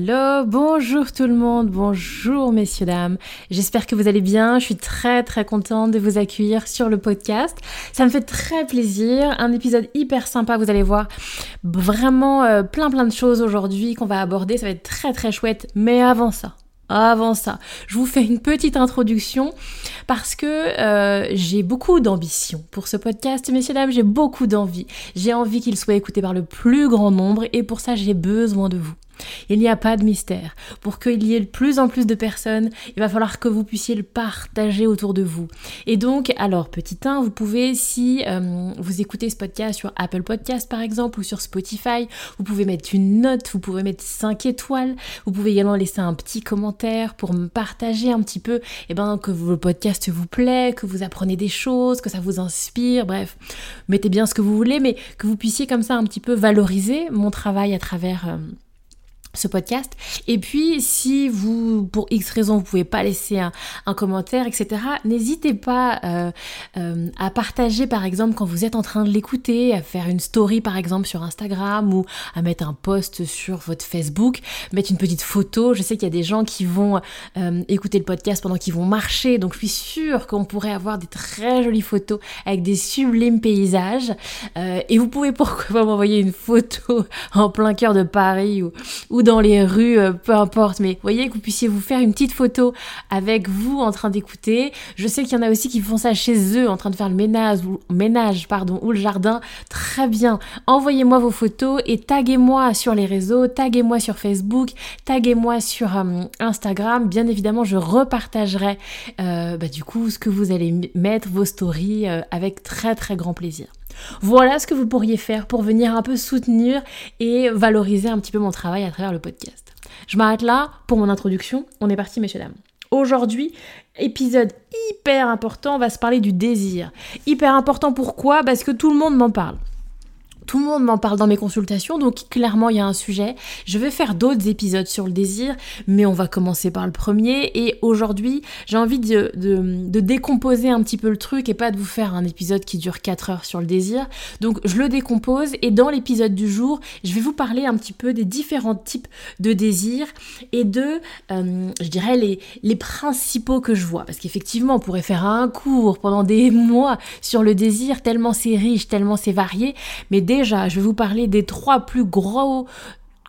Hello, bonjour tout le monde, bonjour messieurs dames. J'espère que vous allez bien. Je suis très très contente de vous accueillir sur le podcast. Ça me fait très plaisir. Un épisode hyper sympa, vous allez voir. Vraiment euh, plein plein de choses aujourd'hui qu'on va aborder. Ça va être très très chouette. Mais avant ça, avant ça, je vous fais une petite introduction parce que euh, j'ai beaucoup d'ambition pour ce podcast, messieurs dames, j'ai beaucoup d'envie. J'ai envie qu'il soit écouté par le plus grand nombre et pour ça j'ai besoin de vous. Il n'y a pas de mystère. Pour qu'il y ait de plus en plus de personnes, il va falloir que vous puissiez le partager autour de vous. Et donc, alors, petit 1, vous pouvez, si euh, vous écoutez ce podcast sur Apple Podcast par exemple, ou sur Spotify, vous pouvez mettre une note, vous pouvez mettre 5 étoiles, vous pouvez également laisser un petit commentaire pour me partager un petit peu eh ben, que le podcast vous plaît, que vous apprenez des choses, que ça vous inspire, bref, mettez bien ce que vous voulez, mais que vous puissiez comme ça un petit peu valoriser mon travail à travers... Euh, ce podcast. Et puis, si vous, pour X raison, vous pouvez pas laisser un, commentaire, etc., n'hésitez pas euh, euh, à partager, par exemple, quand vous êtes en train de l'écouter, à faire une story, par exemple, sur Instagram ou à mettre un post sur votre Facebook, mettre une petite photo. Je sais qu'il y a des gens qui vont euh, écouter le podcast pendant qu'ils vont marcher, donc je suis sûre qu'on pourrait avoir des très jolies photos avec des sublimes paysages. et vous pouvez pourquoi pas m'envoyer une photo en plein cœur de Paris ou, ou dans les rues, euh, peu importe. Mais voyez que vous puissiez vous faire une petite photo avec vous en train d'écouter. Je sais qu'il y en a aussi qui font ça chez eux, en train de faire le ménage ou ménage, pardon, ou le jardin. Très bien. Envoyez-moi vos photos et taguez-moi sur les réseaux, taguez-moi sur Facebook, taguez-moi sur euh, Instagram. Bien évidemment, je repartagerai euh, bah, du coup ce que vous allez mettre, vos stories, avec très très grand plaisir. Voilà ce que vous pourriez faire pour venir un peu soutenir et valoriser un petit peu mon travail à travers le podcast. Je m'arrête là pour mon introduction. On est parti, messieurs, dames. Aujourd'hui, épisode hyper important, on va se parler du désir. Hyper important pourquoi? Parce que tout le monde m'en parle. Tout le monde m'en parle dans mes consultations, donc clairement il y a un sujet. Je vais faire d'autres épisodes sur le désir, mais on va commencer par le premier. Et aujourd'hui, j'ai envie de, de, décomposer un petit peu le truc et pas de vous faire un épisode qui dure 4 heures sur le désir. Donc je le décompose et dans l'épisode du jour, je vais vous parler un petit peu des différents types de désirs et de, euh, je dirais, les, les principaux que je vois. Parce qu'effectivement, on pourrait faire un cours pendant des mois sur le désir, tellement c'est riche, tellement c'est varié, mais déjà, je vais vous parler des trois plus gros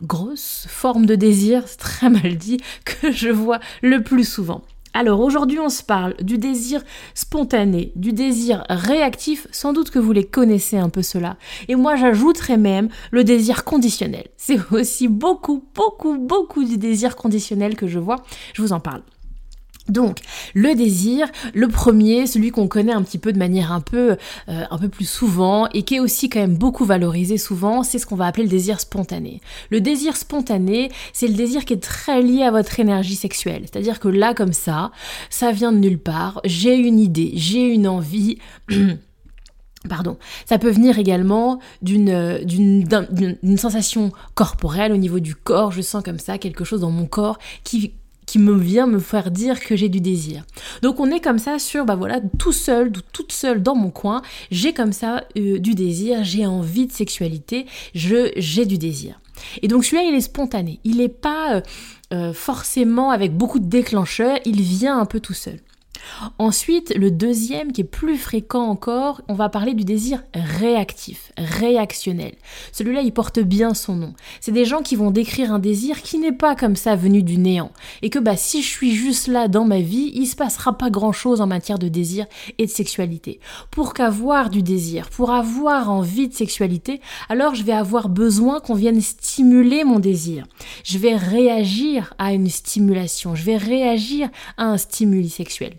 grosses formes de désir, c'est très mal dit, que je vois le plus souvent. Alors aujourd'hui on se parle du désir spontané, du désir réactif, sans doute que vous les connaissez un peu cela. Et moi j'ajouterais même le désir conditionnel. C'est aussi beaucoup, beaucoup, beaucoup du désir conditionnel que je vois. Je vous en parle. Donc, le désir, le premier, celui qu'on connaît un petit peu de manière un peu, euh, un peu plus souvent et qui est aussi quand même beaucoup valorisé souvent, c'est ce qu'on va appeler le désir spontané. Le désir spontané, c'est le désir qui est très lié à votre énergie sexuelle. C'est-à-dire que là, comme ça, ça vient de nulle part, j'ai une idée, j'ai une envie. Pardon. Ça peut venir également d'une sensation corporelle au niveau du corps. Je sens comme ça quelque chose dans mon corps qui, qui me vient me faire dire que j'ai du désir. Donc on est comme ça sur, bah voilà, tout seul, toute seule dans mon coin, j'ai comme ça euh, du désir, j'ai envie de sexualité, je, j'ai du désir. Et donc celui-là, il est spontané, il n'est pas euh, euh, forcément avec beaucoup de déclencheurs, il vient un peu tout seul. Ensuite, le deuxième qui est plus fréquent encore, on va parler du désir réactif, réactionnel. Celui-là, il porte bien son nom. C'est des gens qui vont décrire un désir qui n'est pas comme ça venu du néant. Et que bah, si je suis juste là dans ma vie, il se passera pas grand-chose en matière de désir et de sexualité. Pour qu'avoir du désir, pour avoir envie de sexualité, alors je vais avoir besoin qu'on vienne stimuler mon désir. Je vais réagir à une stimulation, je vais réagir à un stimuli sexuel.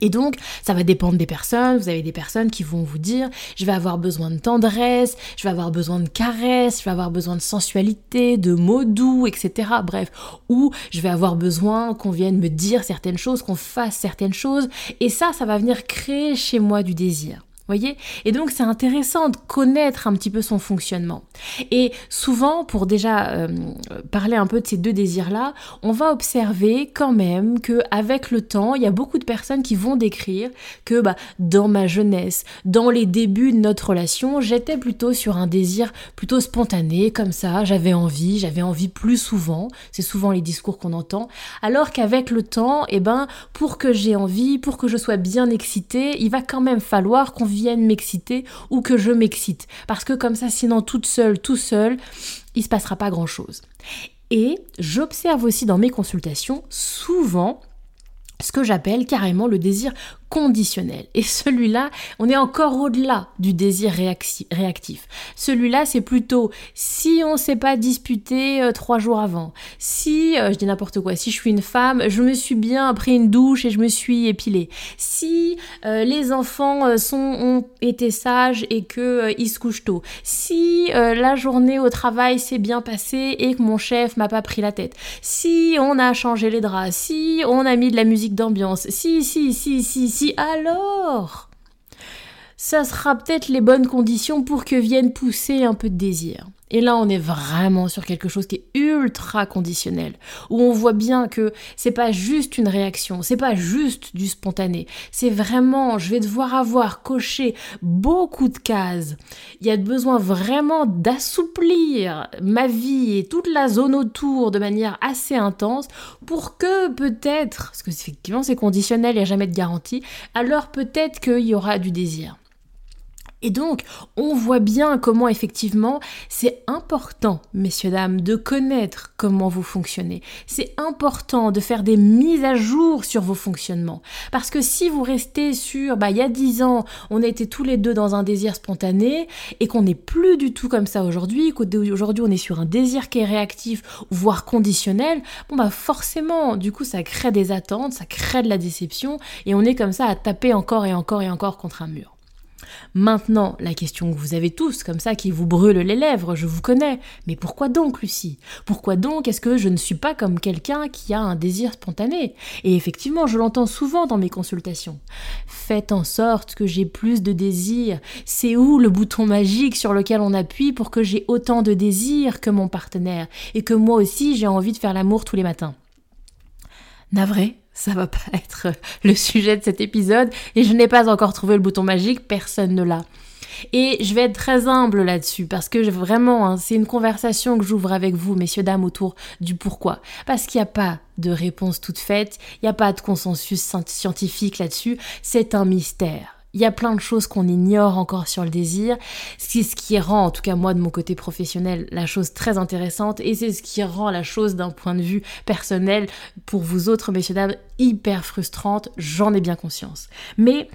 Et donc, ça va dépendre des personnes. Vous avez des personnes qui vont vous dire, je vais avoir besoin de tendresse, je vais avoir besoin de caresses, je vais avoir besoin de sensualité, de mots doux, etc. Bref, ou je vais avoir besoin qu'on vienne me dire certaines choses, qu'on fasse certaines choses. Et ça, ça va venir créer chez moi du désir voyez Et donc c'est intéressant de connaître un petit peu son fonctionnement. Et souvent, pour déjà euh, parler un peu de ces deux désirs-là, on va observer quand même que avec le temps, il y a beaucoup de personnes qui vont décrire que bah, dans ma jeunesse, dans les débuts de notre relation, j'étais plutôt sur un désir plutôt spontané, comme ça, j'avais envie, j'avais envie plus souvent. C'est souvent les discours qu'on entend. Alors qu'avec le temps, eh ben, pour que j'ai envie, pour que je sois bien excitée, il va quand même falloir qu'on viennent m'exciter ou que je m'excite. Parce que comme ça, sinon toute seule, tout seul, il se passera pas grand-chose. Et j'observe aussi dans mes consultations souvent ce que j'appelle carrément le désir conditionnel. Et celui-là, on est encore au-delà du désir réactif. Celui-là, c'est plutôt si on ne s'est pas disputé euh, trois jours avant, si, euh, je dis n'importe quoi, si je suis une femme, je me suis bien pris une douche et je me suis épilée. Si euh, les enfants sont, ont été sages et qu'ils se couchent tôt. Si la journée au travail s'est bien passée et que mon chef m'a pas pris la tête. Si on a changé les draps. Si on a mis de la musique d'ambiance. Si, si, si, si, si si alors, ça sera peut-être les bonnes conditions pour que vienne pousser un peu de désir. Et là, on est vraiment sur quelque chose qui est ultra conditionnel, où on voit bien que c'est pas juste une réaction, c'est pas juste du spontané, c'est vraiment, je vais devoir avoir coché beaucoup de cases. Il y a besoin vraiment d'assouplir ma vie et toute la zone autour de manière assez intense pour que peut-être, parce que effectivement c'est conditionnel, il n'y a jamais de garantie, alors peut-être qu'il y aura du désir. Et donc, on voit bien comment effectivement c'est important, messieurs, dames, de connaître comment vous fonctionnez. C'est important de faire des mises à jour sur vos fonctionnements. Parce que si vous restez sur, bah, il y a dix ans, on était tous les deux dans un désir spontané et qu'on n'est plus du tout comme ça aujourd'hui, qu'aujourd'hui on est sur un désir qui est réactif, voire conditionnel, bon, bah, forcément, du coup, ça crée des attentes, ça crée de la déception et on est comme ça à taper encore et encore et encore contre un mur. Maintenant, la question que vous avez tous, comme ça, qui vous brûle les lèvres, je vous connais. Mais pourquoi donc, Lucie? Pourquoi donc est-ce que je ne suis pas comme quelqu'un qui a un désir spontané? Et effectivement, je l'entends souvent dans mes consultations. Faites en sorte que j'ai plus de désir. C'est où le bouton magique sur lequel on appuie pour que j'ai autant de désir que mon partenaire et que moi aussi j'ai envie de faire l'amour tous les matins? Navré, ça va pas être le sujet de cet épisode et je n'ai pas encore trouvé le bouton magique, personne ne l'a. Et je vais être très humble là-dessus parce que vraiment, hein, c'est une conversation que j'ouvre avec vous, messieurs, dames, autour du pourquoi. Parce qu'il n'y a pas de réponse toute faite, il n'y a pas de consensus scientifique là-dessus, c'est un mystère. Il y a plein de choses qu'on ignore encore sur le désir. C'est ce qui rend, en tout cas moi de mon côté professionnel, la chose très intéressante et c'est ce qui rend la chose d'un point de vue personnel pour vous autres, messieurs, dames, hyper frustrante. J'en ai bien conscience. Mais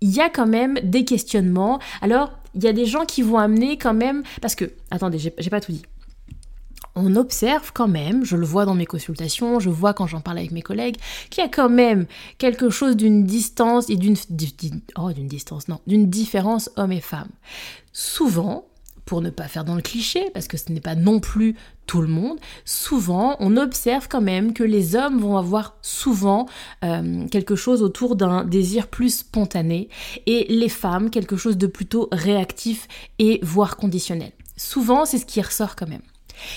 il y a quand même des questionnements. Alors, il y a des gens qui vont amener quand même, parce que, attendez, j'ai pas tout dit on observe quand même, je le vois dans mes consultations, je vois quand j'en parle avec mes collègues, qu'il y a quand même quelque chose d'une distance et d'une oh, d'une distance non, d'une différence homme et femme. Souvent, pour ne pas faire dans le cliché, parce que ce n'est pas non plus tout le monde, souvent on observe quand même que les hommes vont avoir souvent euh, quelque chose autour d'un désir plus spontané et les femmes quelque chose de plutôt réactif et voire conditionnel. Souvent c'est ce qui ressort quand même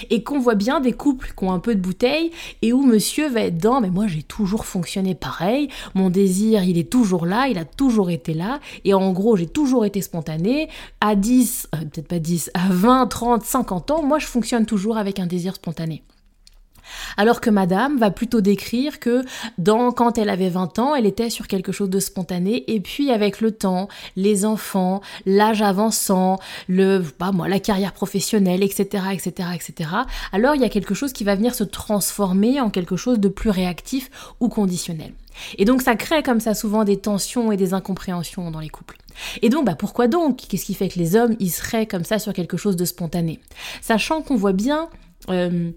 et qu'on voit bien des couples qui ont un peu de bouteille et où monsieur va être dans mais moi j'ai toujours fonctionné pareil, mon désir il est toujours là, il a toujours été là. Et en gros j'ai toujours été spontané. À 10, euh, peut-être pas 10, à 20, 30, 50 ans, moi je fonctionne toujours avec un désir spontané. Alors que madame va plutôt décrire que dans, quand elle avait 20 ans, elle était sur quelque chose de spontané et puis avec le temps, les enfants, l'âge avançant, le, pas moi, la carrière professionnelle, etc., etc., etc., alors il y a quelque chose qui va venir se transformer en quelque chose de plus réactif ou conditionnel. Et donc ça crée comme ça souvent des tensions et des incompréhensions dans les couples. Et donc bah pourquoi donc? Qu'est-ce qui fait que les hommes ils seraient comme ça sur quelque chose de spontané? Sachant qu'on voit bien euh,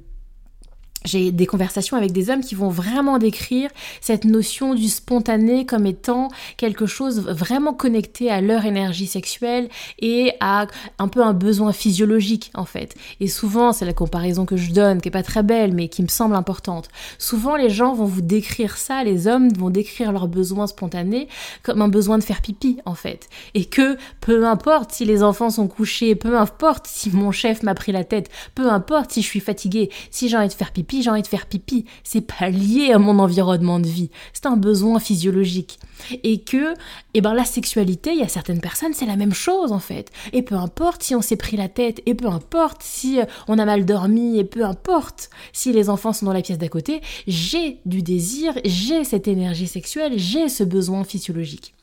j'ai des conversations avec des hommes qui vont vraiment décrire cette notion du spontané comme étant quelque chose vraiment connecté à leur énergie sexuelle et à un peu un besoin physiologique en fait. Et souvent, c'est la comparaison que je donne, qui est pas très belle, mais qui me semble importante. Souvent, les gens vont vous décrire ça, les hommes vont décrire leur besoin spontané comme un besoin de faire pipi en fait. Et que peu importe si les enfants sont couchés, peu importe si mon chef m'a pris la tête, peu importe si je suis fatiguée, si j'ai envie de faire pipi, j'ai envie de faire pipi. C'est pas lié à mon environnement de vie. C'est un besoin physiologique. Et que, eh ben, la sexualité, il y a certaines personnes, c'est la même chose, en fait. Et peu importe si on s'est pris la tête, et peu importe si euh, on a mal dormi, et peu importe si les enfants sont dans la pièce d'à côté, j'ai du désir, j'ai cette énergie sexuelle, j'ai ce besoin physiologique.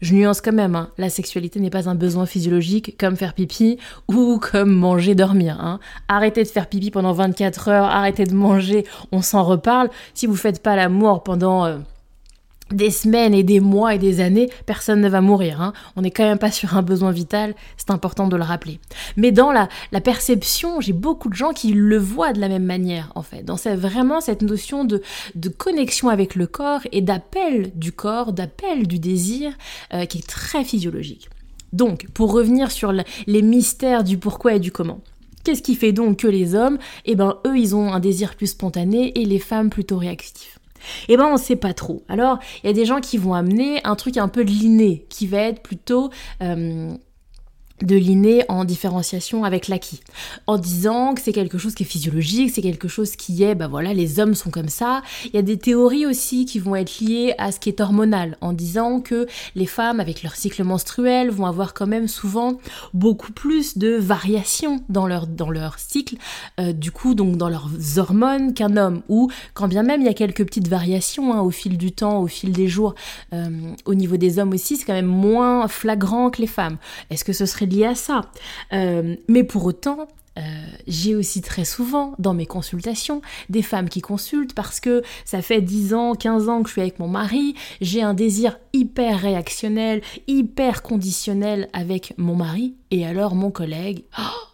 Je nuance quand même, hein. la sexualité n'est pas un besoin physiologique comme faire pipi ou comme manger, dormir. Hein. Arrêtez de faire pipi pendant 24 heures, arrêtez de manger, on s'en reparle. Si vous faites pas l'amour pendant... Euh, des semaines et des mois et des années, personne ne va mourir. Hein. On n'est quand même pas sur un besoin vital, c'est important de le rappeler. Mais dans la, perception, j'ai beaucoup de gens qui le voient de la même manière, en fait. Dans cette, vraiment cette notion de, de connexion avec le corps et d'appel du corps, d'appel du désir, euh, qui est très physiologique. Donc, pour revenir sur les mystères du pourquoi et du comment. Qu'est-ce qui fait donc que les hommes, eh ben, eux, ils ont un désir plus spontané et les femmes plutôt réactifs eh ben on sait pas trop. Alors il y a des gens qui vont amener un truc un peu de l'inné, qui va être plutôt euh, de l'inné en différenciation avec l'acquis, en disant que c'est quelque chose qui est physiologique, c'est quelque chose qui est, bah voilà, les hommes sont comme ça. Il y a des théories aussi qui vont être liées à ce qui est hormonal, en disant que les femmes avec leur cycle menstruel vont avoir quand même souvent beaucoup plus de variations dans leur, dans leur cycle, euh, du coup donc dans leurs hormones qu'un homme, ou quand bien même il y a quelques petites variations hein, au fil du temps, au fil des jours, euh, au niveau des hommes aussi, c'est quand même moins flagrant que les femmes. Est-ce que ce serait lié à ça. Euh, mais pour autant, euh, j'ai aussi très souvent dans mes consultations des femmes qui consultent parce que ça fait 10 ans, 15 ans que je suis avec mon mari, j'ai un désir hyper réactionnel, hyper conditionnel avec mon mari, et alors mon collègue... Oh,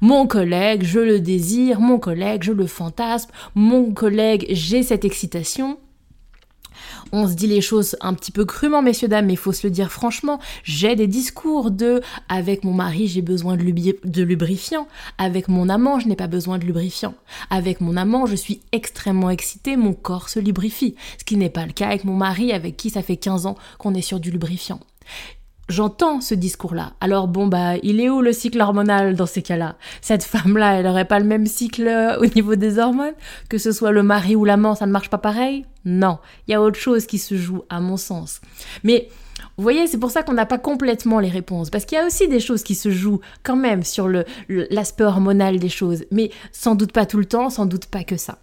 mon collègue, je le désire, mon collègue, je le fantasme, mon collègue, j'ai cette excitation on se dit les choses un petit peu crûment, messieurs, dames, mais il faut se le dire franchement. J'ai des discours de avec mon mari, j'ai besoin de, de lubrifiant. Avec mon amant, je n'ai pas besoin de lubrifiant. Avec mon amant, je suis extrêmement excitée, mon corps se lubrifie. Ce qui n'est pas le cas avec mon mari, avec qui ça fait 15 ans qu'on est sur du lubrifiant. J'entends ce discours-là. Alors bon bah, il est où le cycle hormonal dans ces cas-là? Cette femme-là, elle aurait pas le même cycle euh, au niveau des hormones? Que ce soit le mari ou l'amant, ça ne marche pas pareil? Non, il y a autre chose qui se joue à mon sens. Mais vous voyez, c'est pour ça qu'on n'a pas complètement les réponses, parce qu'il y a aussi des choses qui se jouent quand même sur l'aspect hormonal des choses, mais sans doute pas tout le temps, sans doute pas que ça.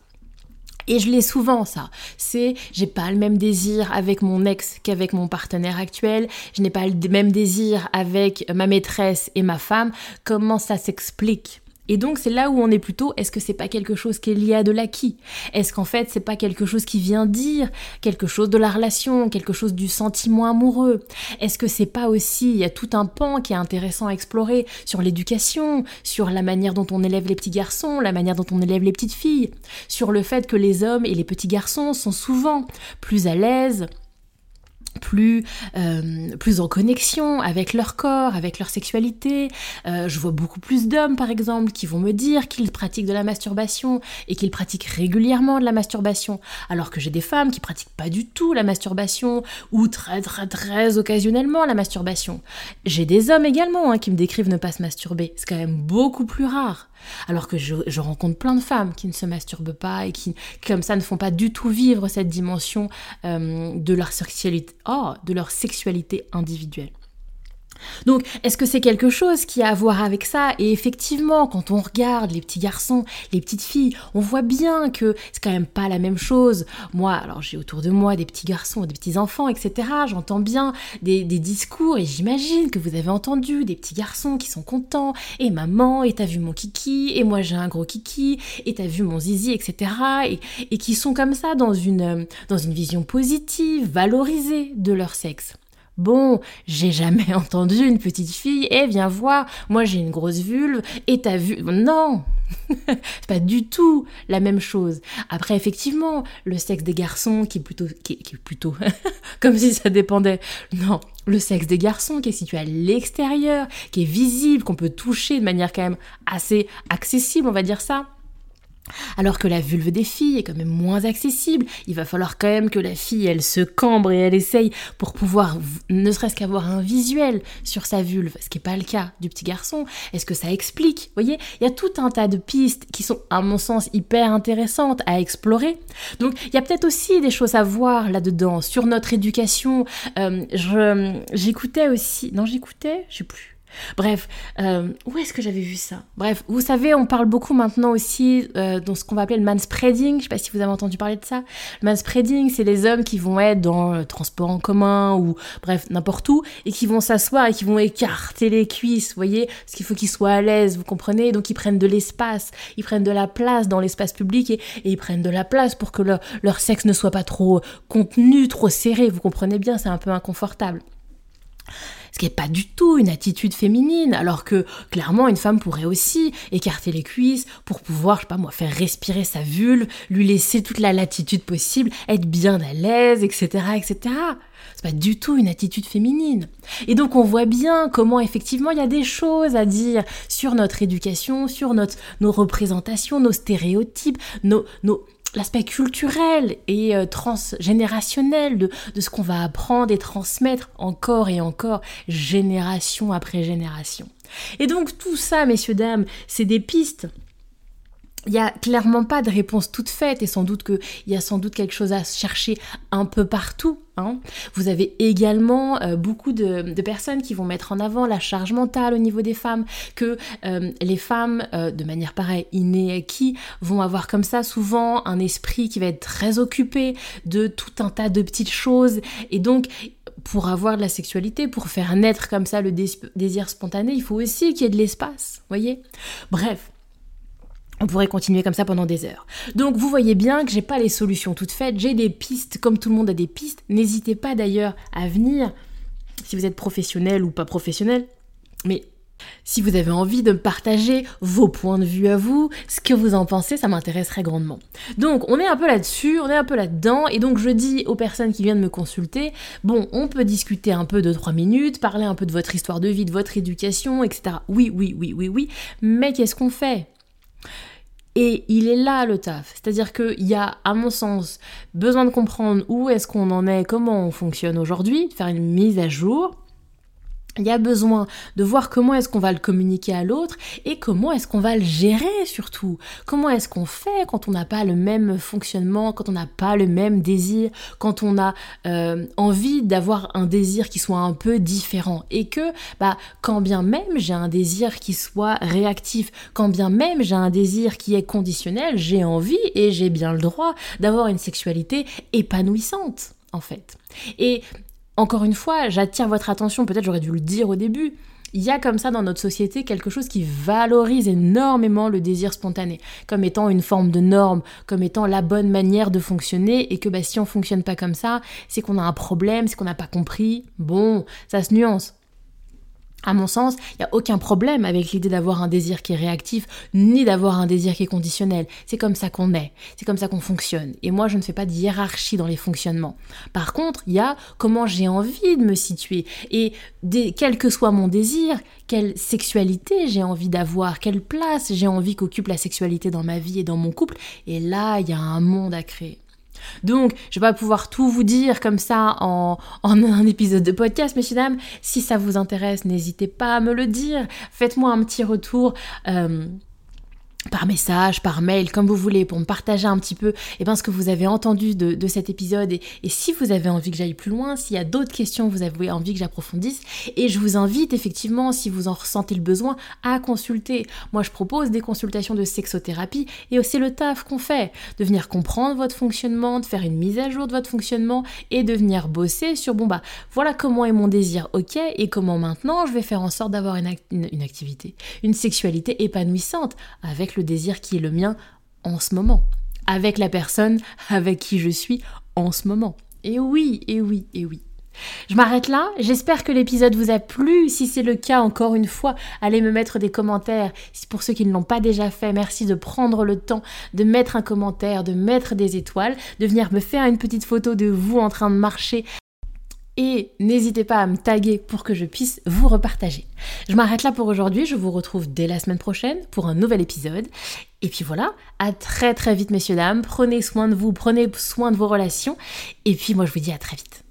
Et je l'ai souvent ça. C'est j'ai pas le même désir avec mon ex qu'avec mon partenaire actuel. Je n'ai pas le même désir avec ma maîtresse et ma femme. Comment ça s'explique? Et donc c'est là où on est plutôt, est-ce que c'est pas quelque chose qui est lié à de l'acquis? Est-ce qu'en fait c'est pas quelque chose qui vient dire quelque chose de la relation, quelque chose du sentiment amoureux? Est-ce que c'est pas aussi, il y a tout un pan qui est intéressant à explorer sur l'éducation, sur la manière dont on élève les petits garçons, la manière dont on élève les petites filles, sur le fait que les hommes et les petits garçons sont souvent plus à l'aise plus, euh, plus en connexion avec leur corps, avec leur sexualité. Euh, je vois beaucoup plus d'hommes, par exemple, qui vont me dire qu'ils pratiquent de la masturbation et qu'ils pratiquent régulièrement de la masturbation, alors que j'ai des femmes qui pratiquent pas du tout la masturbation ou très très très occasionnellement la masturbation. J'ai des hommes également hein, qui me décrivent ne pas se masturber. C'est quand même beaucoup plus rare. Alors que je, rencontre plein de femmes qui ne se masturbent pas et qui, comme ça, ne font pas du tout vivre cette dimension euh, de, leur sexualité, oh, de leur sexualité individuelle. Donc, est-ce que c'est quelque chose qui a à voir avec ça? Et effectivement, quand on regarde les petits garçons, les petites filles, on voit bien que c'est quand même pas la même chose. Moi, alors j'ai autour de moi des petits garçons, des petits enfants, etc. J'entends bien des, discours et j'imagine que vous avez entendu des petits garçons qui sont contents. Et maman, et t'as vu mon kiki, et moi j'ai un gros kiki, et t'as vu mon zizi, etc. Et, qui sont comme ça une, dans une vision positive, valorisée de leur sexe. Bon, j'ai jamais entendu une petite fille, eh viens voir, moi j'ai une grosse vulve, et t'as vu. Non C'est pas du tout la même chose. Après, effectivement, le sexe des garçons qui est plutôt. qui est, plutôt. comme si ça dépendait. Non, le sexe des garçons qui est situé à l'extérieur, qui est visible, qu'on peut toucher de manière quand même assez accessible, on va dire ça. Alors que la vulve des filles est quand même moins accessible, il va falloir quand même que la fille, elle se cambre et elle essaye pour pouvoir ne serait-ce qu'avoir un visuel sur sa vulve, ce qui n'est pas le cas du petit garçon. Est-ce que ça explique? Vous voyez, il y a tout un tas de pistes qui sont, à mon sens, hyper intéressantes à explorer. Donc, il y a peut-être aussi des choses à voir là-dedans sur notre éducation. Euh, j'écoutais aussi, non, j'écoutais, je sais plus Bref, euh, où est-ce que j'avais vu ça? Bref, vous savez, on parle beaucoup maintenant aussi euh, dans ce qu'on va appeler le manspreading. Je sais pas si vous avez entendu parler de ça. Le manspreading, c'est les hommes qui vont être dans le transport en commun ou bref, n'importe où et qui vont s'asseoir et qui vont écarter les cuisses, vous voyez? Parce qu'il faut qu'ils soient à l'aise, vous comprenez? Donc ils prennent de l'espace, ils prennent de la place dans l'espace public et, ils prennent de la place pour que leur sexe ne soit pas trop contenu, trop serré. Vous comprenez bien, c'est un peu inconfortable ce n'est pas du tout une attitude féminine, alors que clairement une femme pourrait aussi écarter les cuisses pour pouvoir, je sais pas moi, faire respirer sa vulve, lui laisser toute la latitude possible, être bien à l'aise, etc., etc. C'est pas du tout une attitude féminine. Et donc on voit bien comment effectivement il y a des choses à dire sur notre éducation, sur notre, nos représentations, nos stéréotypes, nos, nos l'aspect culturel et euh, transgénérationnel de, de ce qu'on va apprendre et transmettre encore et encore, génération après génération. Et donc tout ça, messieurs, dames, c'est des pistes il n'y a clairement pas de réponse toute faite et sans doute qu'il y a sans doute quelque chose à chercher un peu partout. Hein. Vous avez également euh, beaucoup de, personnes qui vont mettre en avant la charge mentale au niveau des femmes, que euh, les femmes, euh, de manière pareille, innées qui vont avoir comme ça souvent un esprit qui va être très occupé de tout un tas de petites choses et donc pour avoir de la sexualité, pour faire naître comme ça le désir spontané, il faut aussi qu'il y ait de l'espace, voyez? Bref, on pourrait continuer comme ça pendant des heures. Donc vous voyez bien que j'ai pas les solutions toutes faites, j'ai des pistes comme tout le monde a des pistes. N'hésitez pas d'ailleurs à venir si vous êtes professionnel ou pas professionnel, mais si vous avez envie de partager vos points de vue à vous, ce que vous en pensez, ça m'intéresserait grandement. Donc on est un peu là-dessus, on est un peu là-dedans, et donc je dis aux personnes qui viennent me consulter, bon, on peut discuter un peu de 3 minutes, parler un peu de votre histoire de vie, de votre éducation, etc. Oui, oui, oui, oui, oui, mais qu'est-ce qu'on fait? Et il est là le taf. C'est-à-dire qu'il y a, à mon sens, besoin de comprendre où est-ce qu'on en est, comment on fonctionne aujourd'hui, de faire une mise à jour il y a besoin de voir comment est-ce qu'on va le communiquer à l'autre et comment est-ce qu'on va le gérer surtout. Comment est-ce qu'on fait quand on n'a pas le même fonctionnement, quand on n'a pas le même désir, quand on a euh, envie d'avoir un désir qui soit un peu différent et que, bah, quand bien même j'ai un désir qui soit réactif, quand bien même j'ai un désir qui est conditionnel, j'ai envie et j'ai bien le droit d'avoir une sexualité épanouissante en fait. Et encore une fois, j'attire votre attention, peut-être j'aurais dû le dire au début, il y a comme ça dans notre société quelque chose qui valorise énormément le désir spontané, comme étant une forme de norme, comme étant la bonne manière de fonctionner, et que bah, si on fonctionne pas comme ça, c'est qu'on a un problème, c'est qu'on n'a pas compris. Bon, ça se nuance. À mon sens, il n'y a aucun problème avec l'idée d'avoir un désir qui est réactif, ni d'avoir un désir qui est conditionnel. C'est comme ça qu'on est, c'est comme ça qu'on fonctionne. Et moi, je ne fais pas de hiérarchie dans les fonctionnements. Par contre, il y a comment j'ai envie de me situer. Et quel que soit mon désir, quelle sexualité j'ai envie d'avoir, quelle place j'ai envie qu'occupe la sexualité dans ma vie et dans mon couple. Et là, il y a un monde à créer. Donc, je vais pas pouvoir tout vous dire comme ça en, un épisode de podcast, messieurs dames. Si ça vous intéresse, n'hésitez pas à me le dire. Faites-moi un petit retour. Euh, par message, par mail, comme vous voulez, pour me partager un petit peu eh ben, ce que vous avez entendu de, cet épisode et, si vous avez envie que j'aille plus loin, s'il y a d'autres questions que vous avez envie que j'approfondisse. Et je vous invite effectivement, si vous en ressentez le besoin, à consulter. Moi, je propose des consultations de sexothérapie et c'est le taf qu'on fait, de venir comprendre votre fonctionnement, de faire une mise à jour de votre fonctionnement et de venir bosser sur, bon bah, voilà comment est mon désir, ok, et comment maintenant je vais faire en sorte d'avoir une, une activité, une sexualité épanouissante le désir qui est le mien en ce moment, avec la personne avec qui je suis en ce moment. Et oui, et oui, et oui. Je m'arrête là, j'espère que l'épisode vous a plu. Si c'est le cas, encore une fois, allez me mettre des commentaires. Pour ceux qui ne l'ont pas déjà fait, merci de prendre le temps de mettre un commentaire, de mettre des étoiles, de venir me faire une petite photo de vous en train de marcher et n'hésitez pas à me taguer pour que je puisse vous repartager. Je m'arrête là pour aujourd'hui, je vous retrouve dès la semaine prochaine pour un nouvel épisode. Et puis voilà, à très très vite messieurs dames, prenez soin de vous, prenez soin de vos relations et puis moi je vous dis à très vite.